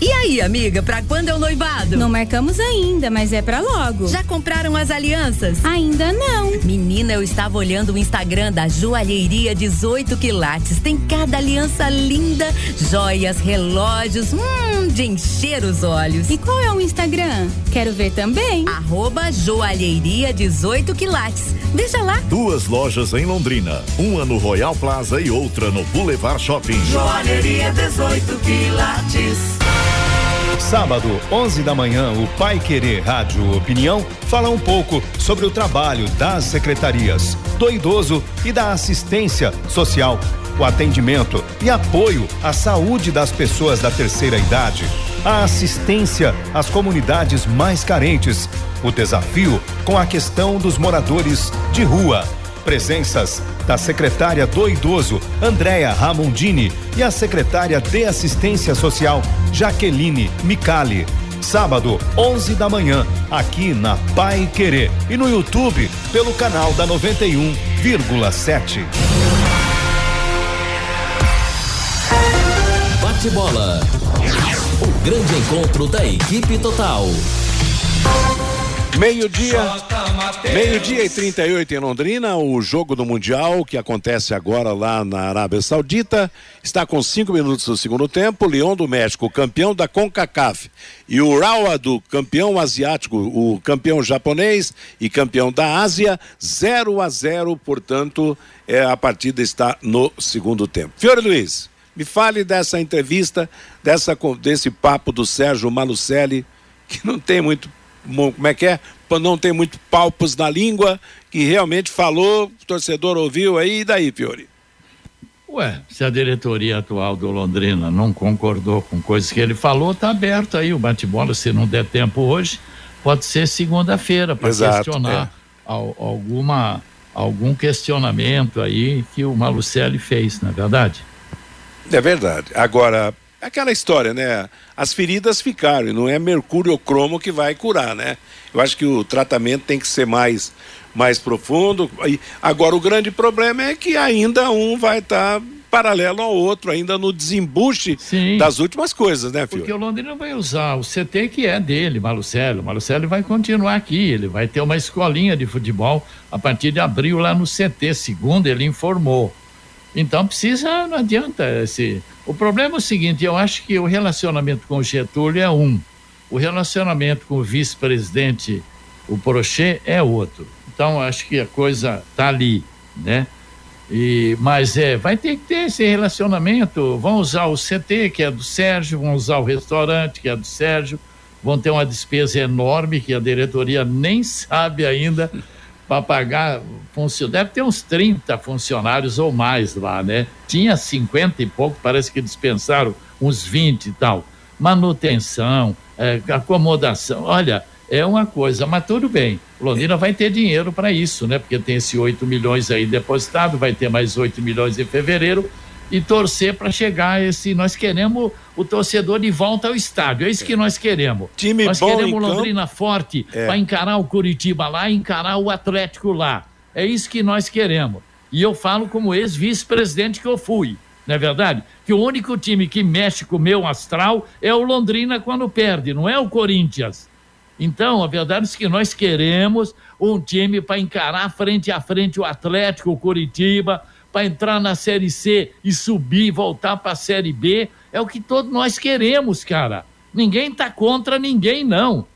E aí, amiga, pra quando é o noivado? Não marcamos ainda, mas é pra logo. Já compraram as alianças? Ainda não. Menina, eu estava olhando o Instagram da Joalheria 18 Quilates. Tem cada aliança linda, joias, relógios, hum, de encher os olhos. E qual é o Instagram? Quero ver também. Arroba Joalheria 18 Quilates. Veja lá. Duas lojas em Londrina. Uma no Royal Plaza e outra no Boulevard Shopping. Joalheria 18 Quilates. Sábado, 11 da manhã, o Pai Querer Rádio Opinião fala um pouco sobre o trabalho das secretarias do idoso e da assistência social, o atendimento e apoio à saúde das pessoas da terceira idade, a assistência às comunidades mais carentes, o desafio com a questão dos moradores de rua presenças da secretária do Idoso, Andréa Ramondini, e a secretária de Assistência Social, Jaqueline Micali. Sábado, 11 da manhã, aqui na Pai Querer e no YouTube pelo canal da 91,7. Bate bola. O grande encontro da equipe total. Meio-dia, meio-dia e 38 em Londrina, o jogo do Mundial que acontece agora lá na Arábia Saudita está com cinco minutos do segundo tempo. Leão do México, campeão da CONCACAF, e o Rawa do campeão asiático, o campeão japonês e campeão da Ásia, 0 a 0 portanto, é, a partida está no segundo tempo. Fiore Luiz, me fale dessa entrevista, dessa, desse papo do Sérgio Malucelli, que não tem muito como é que é? Não tem muito palpos na língua, que realmente falou, o torcedor ouviu aí, e daí, Fiore? Ué, se a diretoria atual do Londrina não concordou com coisas que ele falou, tá aberto aí o bate-bola, se não der tempo hoje, pode ser segunda-feira para questionar é. alguma algum questionamento aí que o Malucelli fez, não é verdade? É verdade. Agora, aquela história, né? As feridas ficaram, e não é mercúrio cromo que vai curar, né? Eu acho que o tratamento tem que ser mais, mais profundo. E agora o grande problema é que ainda um vai estar tá paralelo ao outro, ainda no desembuche Sim. das últimas coisas, né, filho? Porque o Londrina vai usar o CT que é dele, Malucelo. O Malucelo vai continuar aqui, ele vai ter uma escolinha de futebol a partir de abril lá no CT, segundo ele informou. Então precisa, não adianta esse. O problema é o seguinte: eu acho que o relacionamento com o Getúlio é um, o relacionamento com o vice-presidente, o Prochet, é outro. Então acho que a coisa tá ali, né? E, mas é, vai ter que ter esse relacionamento. Vão usar o CT, que é do Sérgio, vão usar o restaurante, que é do Sérgio, vão ter uma despesa enorme que a diretoria nem sabe ainda para pagar funcionários. Deve ter uns 30 funcionários ou mais lá, né? Tinha 50 e pouco, parece que dispensaram uns 20 e tal. Manutenção, é, acomodação. Olha, é uma coisa, mas tudo bem. Londrina vai ter dinheiro para isso, né? Porque tem esse 8 milhões aí depositado, vai ter mais 8 milhões em fevereiro e torcer para chegar esse. Nós queremos o torcedor de volta ao estádio. É isso que nós queremos. Time nós bom queremos Londrina campo. forte é. para encarar o Curitiba lá, encarar o Atlético lá. É isso que nós queremos. E eu falo como ex-vice-presidente que eu fui. Não é verdade? Que o único time que mexe com o meu astral é o Londrina quando perde, não é o Corinthians. Então, a verdade é que nós queremos um time para encarar frente a frente o Atlético, o Curitiba, para entrar na Série C e subir, voltar para a Série B. É o que todos nós queremos, cara. Ninguém está contra ninguém, não.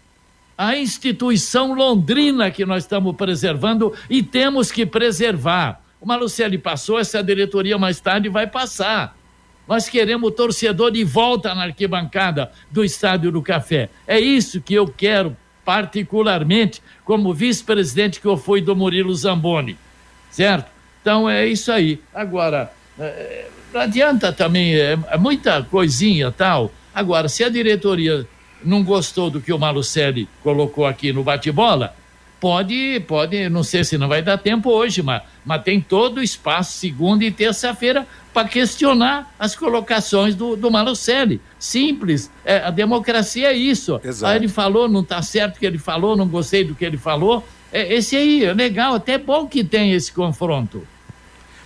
A instituição londrina que nós estamos preservando e temos que preservar. O Malucelli passou, essa diretoria mais tarde vai passar. Nós queremos o torcedor de volta na arquibancada do Estádio do Café. É isso que eu quero, particularmente, como vice-presidente que eu fui do Murilo Zamboni. Certo? Então é isso aí. Agora, é, não adianta também, é, é, muita coisinha tal. Agora, se a diretoria não gostou do que o Malucelli colocou aqui no bate-bola, pode, pode, não sei se não vai dar tempo hoje, mas, mas tem todo o espaço, segunda e terça-feira, para questionar as colocações do, do Malucelli. Simples. É, a democracia é isso. Exato. Aí ele falou, não está certo o que ele falou, não gostei do que ele falou. É, esse aí é legal, até bom que tem esse confronto.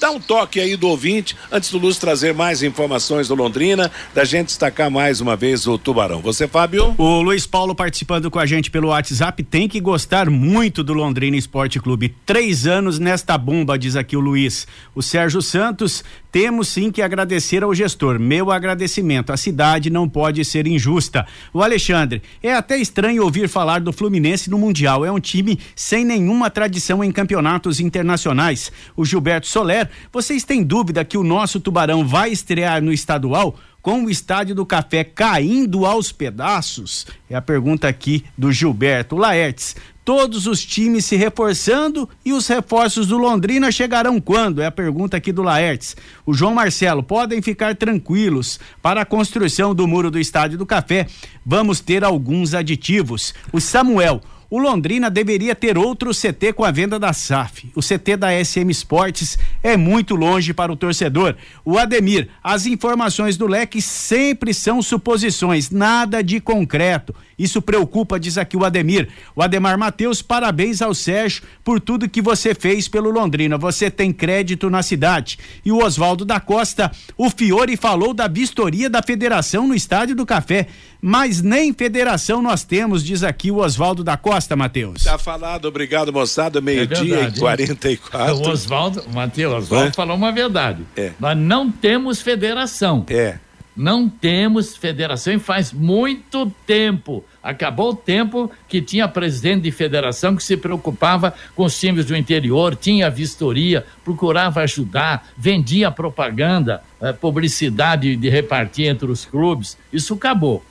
Dá um toque aí do ouvinte, antes do Luz trazer mais informações do Londrina, da gente destacar mais uma vez o Tubarão. Você, Fábio? O Luiz Paulo participando com a gente pelo WhatsApp tem que gostar muito do Londrina Esporte Clube. Três anos nesta bomba, diz aqui o Luiz. O Sérgio Santos temos sim que agradecer ao gestor. Meu agradecimento. A cidade não pode ser injusta. O Alexandre, é até estranho ouvir falar do Fluminense no Mundial. É um time sem nenhuma tradição em campeonatos internacionais. O Gilberto Soler, vocês têm dúvida que o nosso Tubarão vai estrear no estadual? Com o Estádio do Café caindo aos pedaços? É a pergunta aqui do Gilberto Laertes todos os times se reforçando e os reforços do Londrina chegarão quando? É a pergunta aqui do Laertes. O João Marcelo, podem ficar tranquilos. Para a construção do muro do Estádio do Café, vamos ter alguns aditivos. O Samuel, o Londrina deveria ter outro CT com a venda da SAF. O CT da SM Esportes é muito longe para o torcedor. O Ademir, as informações do leque sempre são suposições, nada de concreto. Isso preocupa, diz aqui o Ademir. O Ademar Matheus, parabéns ao Sérgio por tudo que você fez pelo Londrina. Você tem crédito na cidade. E o Oswaldo da Costa, o Fiore falou da vistoria da federação no Estádio do Café. Mas nem federação nós temos, diz aqui o Oswaldo da Costa, Matheus. Tá falado, obrigado, moçada. Meio-dia é e 44. O Oswaldo, Matheus, Oswaldo é? falou uma verdade. É. Nós não temos federação. É. Não temos federação e faz muito tempo. Acabou o tempo que tinha presidente de federação que se preocupava com os times do interior, tinha vistoria, procurava ajudar, vendia propaganda, eh, publicidade de repartir entre os clubes. Isso acabou.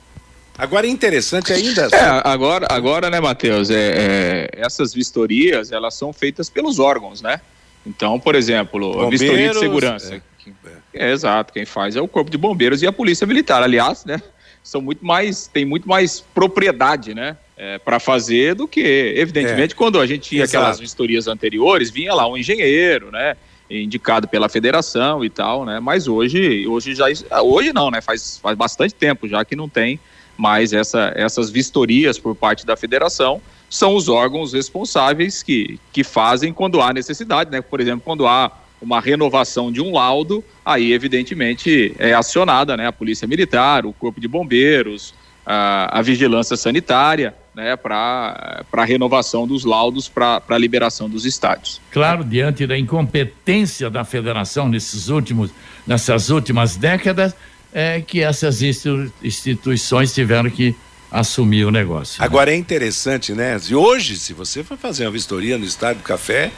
Agora é interessante ainda. É, agora, agora, né, Matheus? É, é, essas vistorias elas são feitas pelos órgãos, né? Então, por exemplo, Bombeiros, a vistoria de segurança. É, é, exato, quem faz é o Corpo de Bombeiros e a Polícia Militar. Aliás, né? São muito mais, tem muito mais propriedade, né? É, para fazer do que, evidentemente, é. quando a gente tinha exato. aquelas vistorias anteriores, vinha lá um engenheiro, né? indicado pela federação e tal, né? Mas hoje, hoje já hoje não, né? Faz, faz bastante tempo já que não tem mais essa, essas vistorias por parte da federação. São os órgãos responsáveis que, que fazem quando há necessidade, né? Por exemplo, quando há uma renovação de um laudo, aí evidentemente é acionada né, a Polícia Militar, o Corpo de Bombeiros, a, a Vigilância Sanitária, né, para a renovação dos laudos para a liberação dos estádios. Claro, diante da incompetência da federação nesses últimos, nessas últimas décadas, é que essas instituições tiveram que assumir o negócio. Né? Agora né? é interessante, né? E hoje, se você for fazer uma vistoria no Estádio do Café,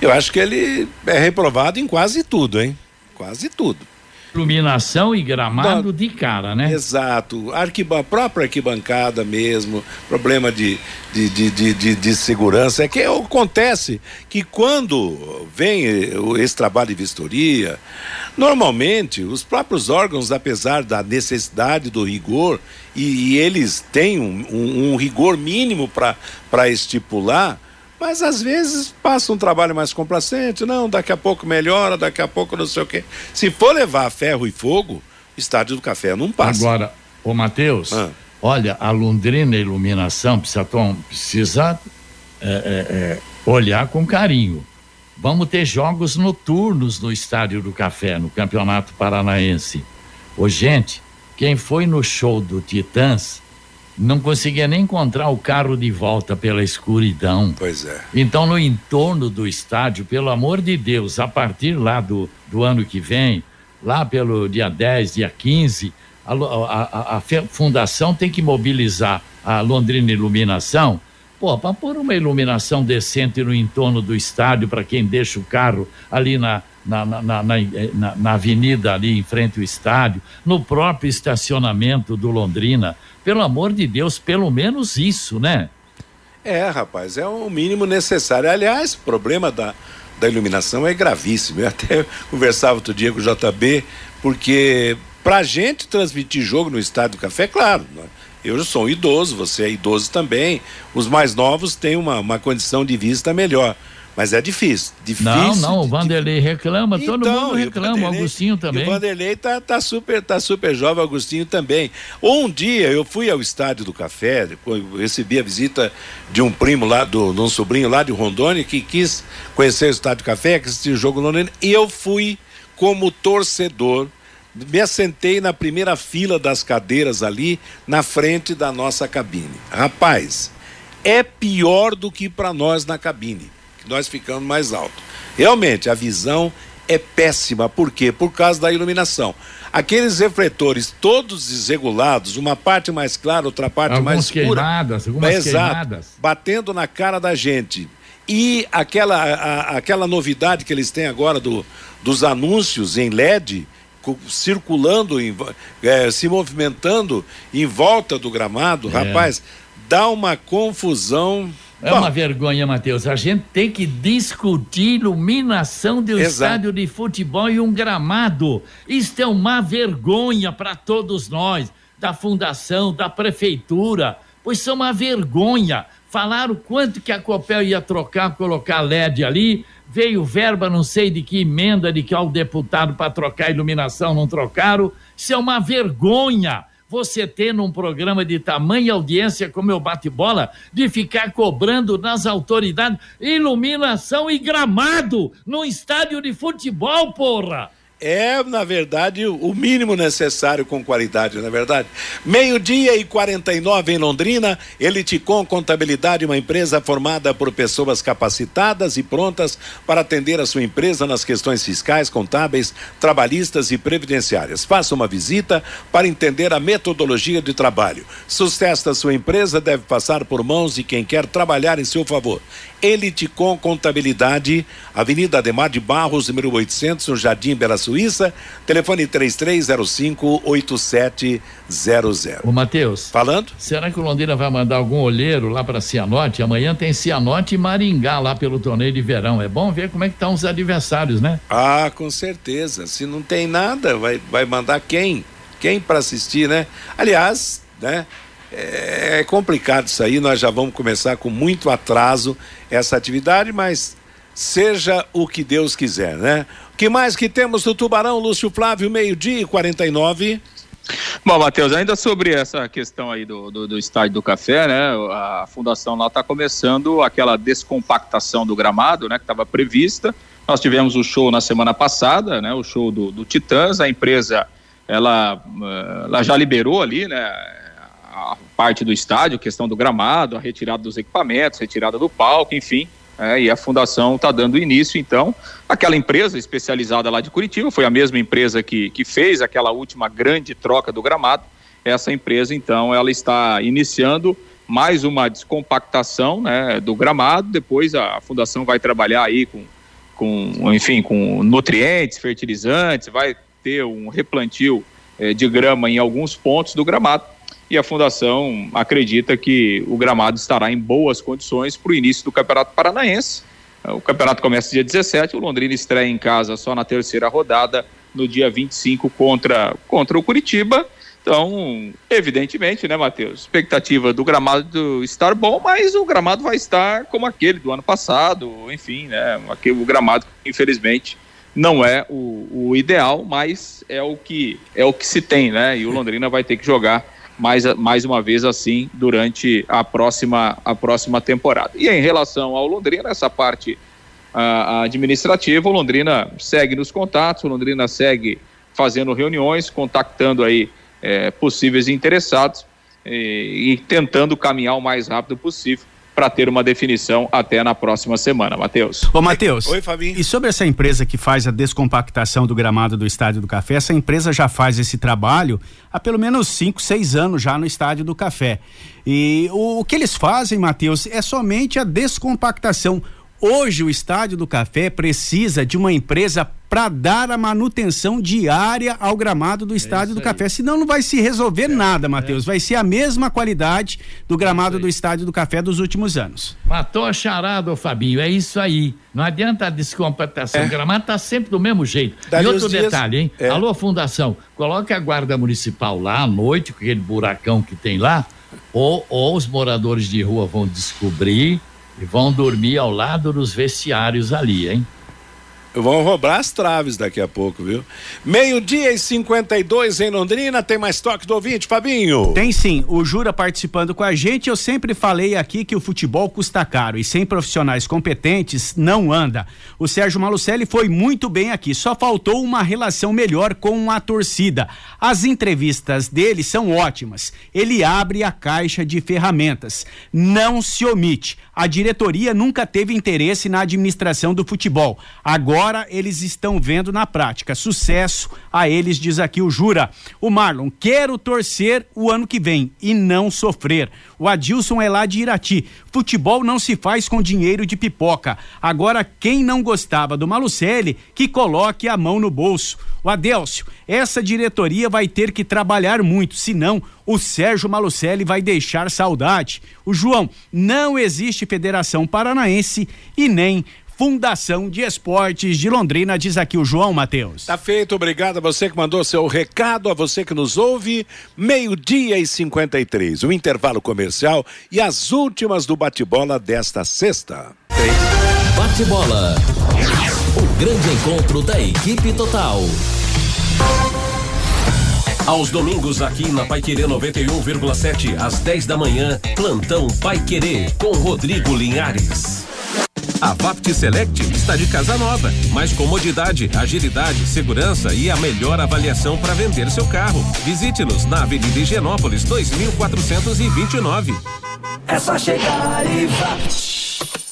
eu acho que ele é reprovado em quase tudo, hein? Quase tudo. Iluminação e gramado de cara, né? Exato. Arquiba... A própria arquibancada mesmo, problema de, de, de, de, de, de segurança. É que acontece que quando vem esse trabalho de vistoria, normalmente os próprios órgãos, apesar da necessidade do rigor, e, e eles têm um, um, um rigor mínimo para estipular mas às vezes passa um trabalho mais complacente, não, daqui a pouco melhora, daqui a pouco não sei o quê. Se for levar ferro e fogo, estádio do café não passa. Agora, ô Matheus, ah. olha, a Londrina Iluminação precisa, precisa é, é, é, olhar com carinho. Vamos ter jogos noturnos no Estádio do Café, no Campeonato Paranaense. Ô, gente, quem foi no show do Titãs não conseguia nem encontrar o carro de volta pela escuridão. Pois é. Então, no entorno do estádio, pelo amor de Deus, a partir lá do, do ano que vem, lá pelo dia 10, dia 15, a, a, a, a fundação tem que mobilizar a Londrina Iluminação. Pô, para pôr uma iluminação decente no entorno do estádio para quem deixa o carro ali na, na, na, na, na, avenida ali em frente ao estádio, no próprio estacionamento do Londrina. Pelo amor de Deus, pelo menos isso, né? É, rapaz, é o mínimo necessário. Aliás, o problema da, da iluminação é gravíssimo. Eu até conversava outro dia com o JB, porque pra gente transmitir jogo no Estádio do Café, claro, né? eu sou um idoso, você é idoso também, os mais novos têm uma, uma condição de vista melhor. Mas é difícil, difícil. Não, não, o Vanderlei reclama, então, todo mundo reclama, o Agostinho também. O Vanderlei tá, tá, super, tá super jovem, o Agostinho também. Um dia eu fui ao estádio do Café, recebi a visita de um primo lá, do, de um sobrinho lá de Rondônia, que quis conhecer o estádio do Café, que assistiu o jogo Londrina, e eu fui como torcedor me assentei na primeira fila das cadeiras ali, na frente da nossa cabine. Rapaz, é pior do que para nós na cabine, nós ficamos mais alto. Realmente, a visão é péssima. Por quê? Por causa da iluminação. Aqueles refletores todos desregulados, uma parte mais clara, outra parte Alguns mais escura. Queimadas, algumas Exato, queimadas. batendo na cara da gente. E aquela, a, aquela novidade que eles têm agora do, dos anúncios em LED, circulando, em, é, se movimentando em volta do gramado, é. rapaz, dá uma confusão. É Bom, uma vergonha, Matheus. A gente tem que discutir iluminação do exato. estádio de futebol e um gramado. Isso é uma vergonha para todos nós, da fundação, da prefeitura. Pois são uma vergonha. Falaram quanto que a Copel ia trocar, colocar LED ali, veio verba, não sei de que emenda de que ao deputado para trocar a iluminação, não trocaram. Isso é uma vergonha. Você ter num programa de tamanha audiência como o bate-bola, de ficar cobrando nas autoridades iluminação e gramado no estádio de futebol, porra! É, na verdade, o mínimo necessário com qualidade, na é verdade. Meio-dia e 49 em Londrina, Eliticom Contabilidade, uma empresa formada por pessoas capacitadas e prontas para atender a sua empresa nas questões fiscais, contábeis, trabalhistas e previdenciárias. Faça uma visita para entender a metodologia de trabalho. Sucesso da sua empresa deve passar por mãos de quem quer trabalhar em seu favor. Eliticom Contabilidade, Avenida Ademar de Barros, número 800, no Jardim Bela Suíça, telefone 3305-8700. Ô, Matheus. Falando? Será que o Londrina vai mandar algum olheiro lá para Cianorte? Amanhã tem Cianorte e Maringá lá pelo torneio de verão. É bom ver como é que estão os adversários, né? Ah, com certeza. Se não tem nada, vai, vai mandar quem? Quem para assistir, né? Aliás, né? É complicado isso aí, nós já vamos começar com muito atraso essa atividade, mas seja o que Deus quiser, né? O que mais que temos do Tubarão, Lúcio Flávio, meio-dia e 49? Bom, Matheus, ainda sobre essa questão aí do, do, do estádio do café, né? A fundação lá está começando aquela descompactação do gramado, né? Que estava prevista. Nós tivemos o show na semana passada, né? O show do, do Titãs, a empresa ela, ela já liberou ali, né? A parte do estádio, questão do gramado, a retirada dos equipamentos, retirada do palco, enfim. É, e a fundação está dando início, então, aquela empresa especializada lá de Curitiba, foi a mesma empresa que, que fez aquela última grande troca do gramado. Essa empresa, então, ela está iniciando mais uma descompactação né, do gramado. Depois a fundação vai trabalhar aí com, com enfim, com nutrientes, fertilizantes, vai ter um replantio eh, de grama em alguns pontos do gramado e a fundação acredita que o gramado estará em boas condições para o início do Campeonato Paranaense. O campeonato começa dia 17, o Londrina estreia em casa só na terceira rodada, no dia 25 contra, contra o Curitiba. Então, evidentemente, né, Matheus? Expectativa do gramado estar bom, mas o gramado vai estar como aquele do ano passado, enfim, né? Aquele, o gramado, infelizmente, não é o, o ideal, mas é o que é o que se tem, né? E o Londrina vai ter que jogar mais, mais uma vez assim durante a próxima, a próxima temporada. E em relação ao Londrina, essa parte uh, administrativa, o Londrina segue nos contatos, o Londrina segue fazendo reuniões, contactando aí eh, possíveis interessados e, e tentando caminhar o mais rápido possível para ter uma definição até na próxima semana, Matheus. Ô, Matheus. Oi, Fabinho. E sobre essa empresa que faz a descompactação do gramado do Estádio do Café, essa empresa já faz esse trabalho há pelo menos 5, 6 anos já no Estádio do Café. E o, o que eles fazem, Matheus, é somente a descompactação. Hoje o Estádio do Café precisa de uma empresa para dar a manutenção diária ao gramado do é Estádio do Café. Senão não vai se resolver é, nada, Matheus. É. Vai ser a mesma qualidade do gramado do Estádio do Café dos últimos anos. Matou a charada, Fabinho. É isso aí. Não adianta a descompactação. É. O gramado tá sempre do mesmo jeito. Dali e outro detalhe, hein? É. Alô, Fundação, coloque a guarda municipal lá à noite, com aquele buracão que tem lá, ou, ou os moradores de rua vão descobrir E vão dormir ao lado dos vestiários ali, hein? Vão roubar as traves daqui a pouco, viu? Meio-dia e 52 em Londrina. Tem mais toque do ouvinte, Fabinho? Tem sim. O Jura participando com a gente. Eu sempre falei aqui que o futebol custa caro e sem profissionais competentes não anda. O Sérgio Malucelli foi muito bem aqui. Só faltou uma relação melhor com a torcida. As entrevistas dele são ótimas. Ele abre a caixa de ferramentas. Não se omite. A diretoria nunca teve interesse na administração do futebol. Agora Agora eles estão vendo na prática. Sucesso a eles, diz aqui o Jura. O Marlon, quero torcer o ano que vem e não sofrer. O Adilson é lá de Irati. Futebol não se faz com dinheiro de pipoca. Agora, quem não gostava do Malucelli, que coloque a mão no bolso. O Adélcio, essa diretoria vai ter que trabalhar muito, senão o Sérgio Malucelli vai deixar saudade. O João, não existe Federação Paranaense e nem Fundação de Esportes de Londrina, diz aqui o João Matheus. Tá feito, obrigado a você que mandou seu recado, a você que nos ouve. Meio-dia e 53, o intervalo comercial e as últimas do bate-bola desta sexta. Bate-bola. O grande encontro da equipe total. Aos domingos aqui na Paiquerê 91,7 às 10 da manhã, plantão Paiquerê com Rodrigo Linhares. A Vapt Select está de casa nova. Mais comodidade, agilidade, segurança e a melhor avaliação para vender seu carro. Visite-nos na Avenida Higienópolis 2429. É só chegar e Vapt.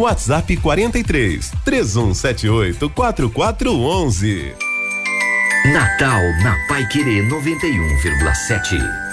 WhatsApp 43 3178 4411. Natal na Pai Querer 91,7.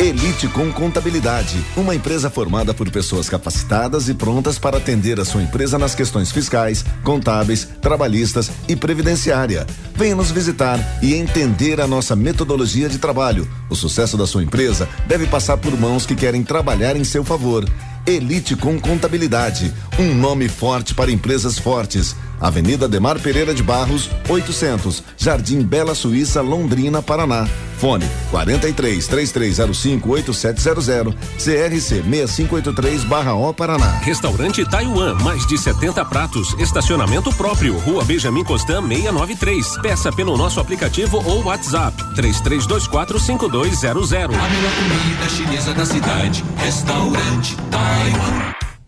Elite com Contabilidade, uma empresa formada por pessoas capacitadas e prontas para atender a sua empresa nas questões fiscais, contábeis, trabalhistas e previdenciária. Venha nos visitar e entender a nossa metodologia de trabalho. O sucesso da sua empresa deve passar por mãos que querem trabalhar em seu favor. Elite com Contabilidade, um nome forte para empresas fortes. Avenida Demar Pereira de Barros, 800, Jardim Bela Suíça, Londrina, Paraná. Fone 43 3305 8700 CRC 6583/O Paraná. Restaurante Taiwan, mais de 70 pratos, estacionamento próprio, Rua Benjamin Constant 693. Peça pelo nosso aplicativo ou WhatsApp 3324 5200. A melhor comida chinesa da cidade, Restaurante Taiwan.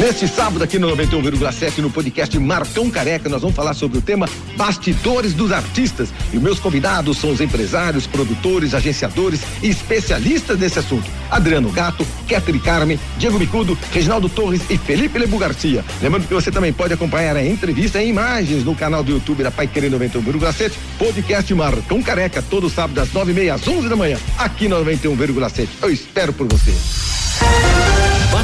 Neste sábado, aqui no 91,7, no podcast Marcão Careca, nós vamos falar sobre o tema Bastidores dos Artistas. E meus convidados são os empresários, produtores, agenciadores e especialistas nesse assunto. Adriano Gato, Ketri Carmen, Diego Bicudo, Reginaldo Torres e Felipe Lebu Garcia. Lembrando que você também pode acompanhar a entrevista em imagens no canal do YouTube da Pai Querer 91,7, podcast Marcão Careca, todo sábado e meia, às onze da manhã, aqui no 91,7. Eu espero por você.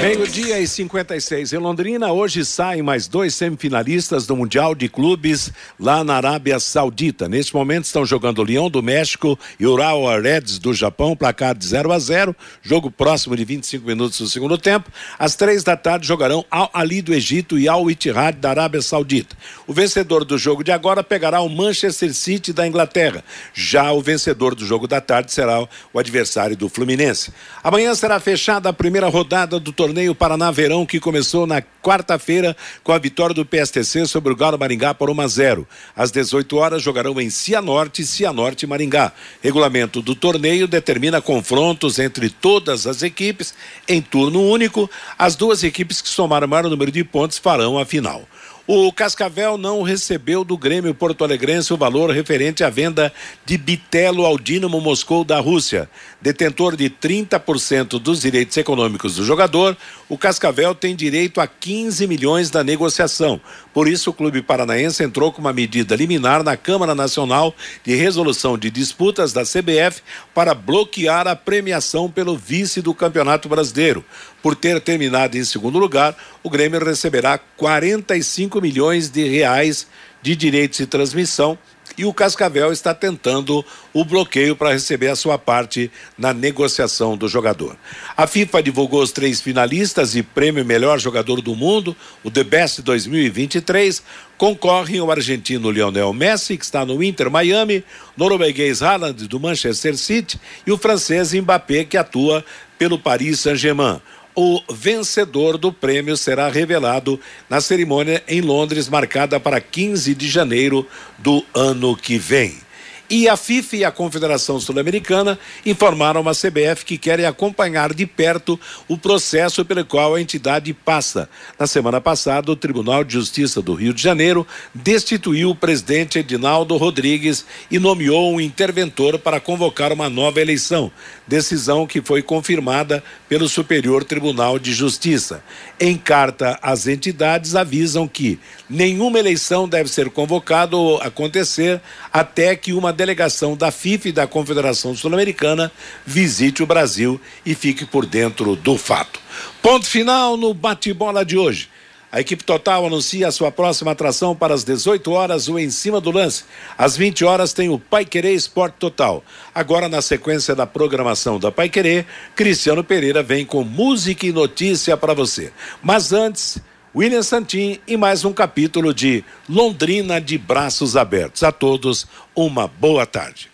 Meio-dia e 56 em Londrina. Hoje saem mais dois semifinalistas do Mundial de Clubes lá na Arábia Saudita. Neste momento estão jogando o Leão do México e Urawa Reds do Japão, placar de 0 a 0. Jogo próximo de 25 minutos do segundo tempo. Às três da tarde jogarão Al Ali do Egito e Al Ittihad da Arábia Saudita. O vencedor do jogo de agora pegará o Manchester City da Inglaterra. Já o vencedor do jogo da tarde será o adversário do Fluminense. Amanhã será fechado disputada a primeira rodada do torneio Paraná Verão, que começou na quarta-feira com a vitória do PSTC sobre o Galo Maringá por 1 a 0. Às 18 horas jogarão em Cianorte, Cianorte e Maringá. Regulamento do torneio determina confrontos entre todas as equipes em turno único. As duas equipes que somaram o maior número de pontos farão a final. O Cascavel não recebeu do Grêmio Porto Alegrense o valor referente à venda de Bitelo ao Dinamo Moscou da Rússia. Detentor de 30% dos direitos econômicos do jogador, o Cascavel tem direito a 15 milhões da negociação. Por isso, o clube paranaense entrou com uma medida liminar na Câmara Nacional de Resolução de Disputas da CBF para bloquear a premiação pelo vice do Campeonato Brasileiro. Por ter terminado em segundo lugar, o Grêmio receberá 45 milhões de reais de direitos de transmissão e o Cascavel está tentando o bloqueio para receber a sua parte na negociação do jogador. A FIFA divulgou os três finalistas e prêmio melhor jogador do mundo, o The Best 2023. Concorrem o argentino Lionel Messi, que está no Inter Miami, norueguês Haaland do Manchester City e o francês Mbappé, que atua pelo Paris Saint-Germain. O vencedor do prêmio será revelado na cerimônia em Londres, marcada para 15 de janeiro do ano que vem. E a FIFA e a Confederação Sul-Americana informaram a CBF que querem acompanhar de perto o processo pelo qual a entidade passa. Na semana passada, o Tribunal de Justiça do Rio de Janeiro destituiu o presidente Edinaldo Rodrigues e nomeou um interventor para convocar uma nova eleição. Decisão que foi confirmada pelo Superior Tribunal de Justiça. Em carta, as entidades avisam que nenhuma eleição deve ser convocada ou acontecer até que uma delegação da FIFA e da Confederação Sul-Americana visite o Brasil e fique por dentro do fato. Ponto final no bate-bola de hoje. A equipe total anuncia a sua próxima atração para as 18 horas, o Em Cima do Lance. Às 20 horas tem o Pai Querer Esporte Total. Agora, na sequência da programação da Pai Querer, Cristiano Pereira vem com música e notícia para você. Mas antes, William Santin e mais um capítulo de Londrina de Braços Abertos. A todos, uma boa tarde.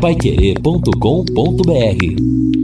Paiquerê.com.br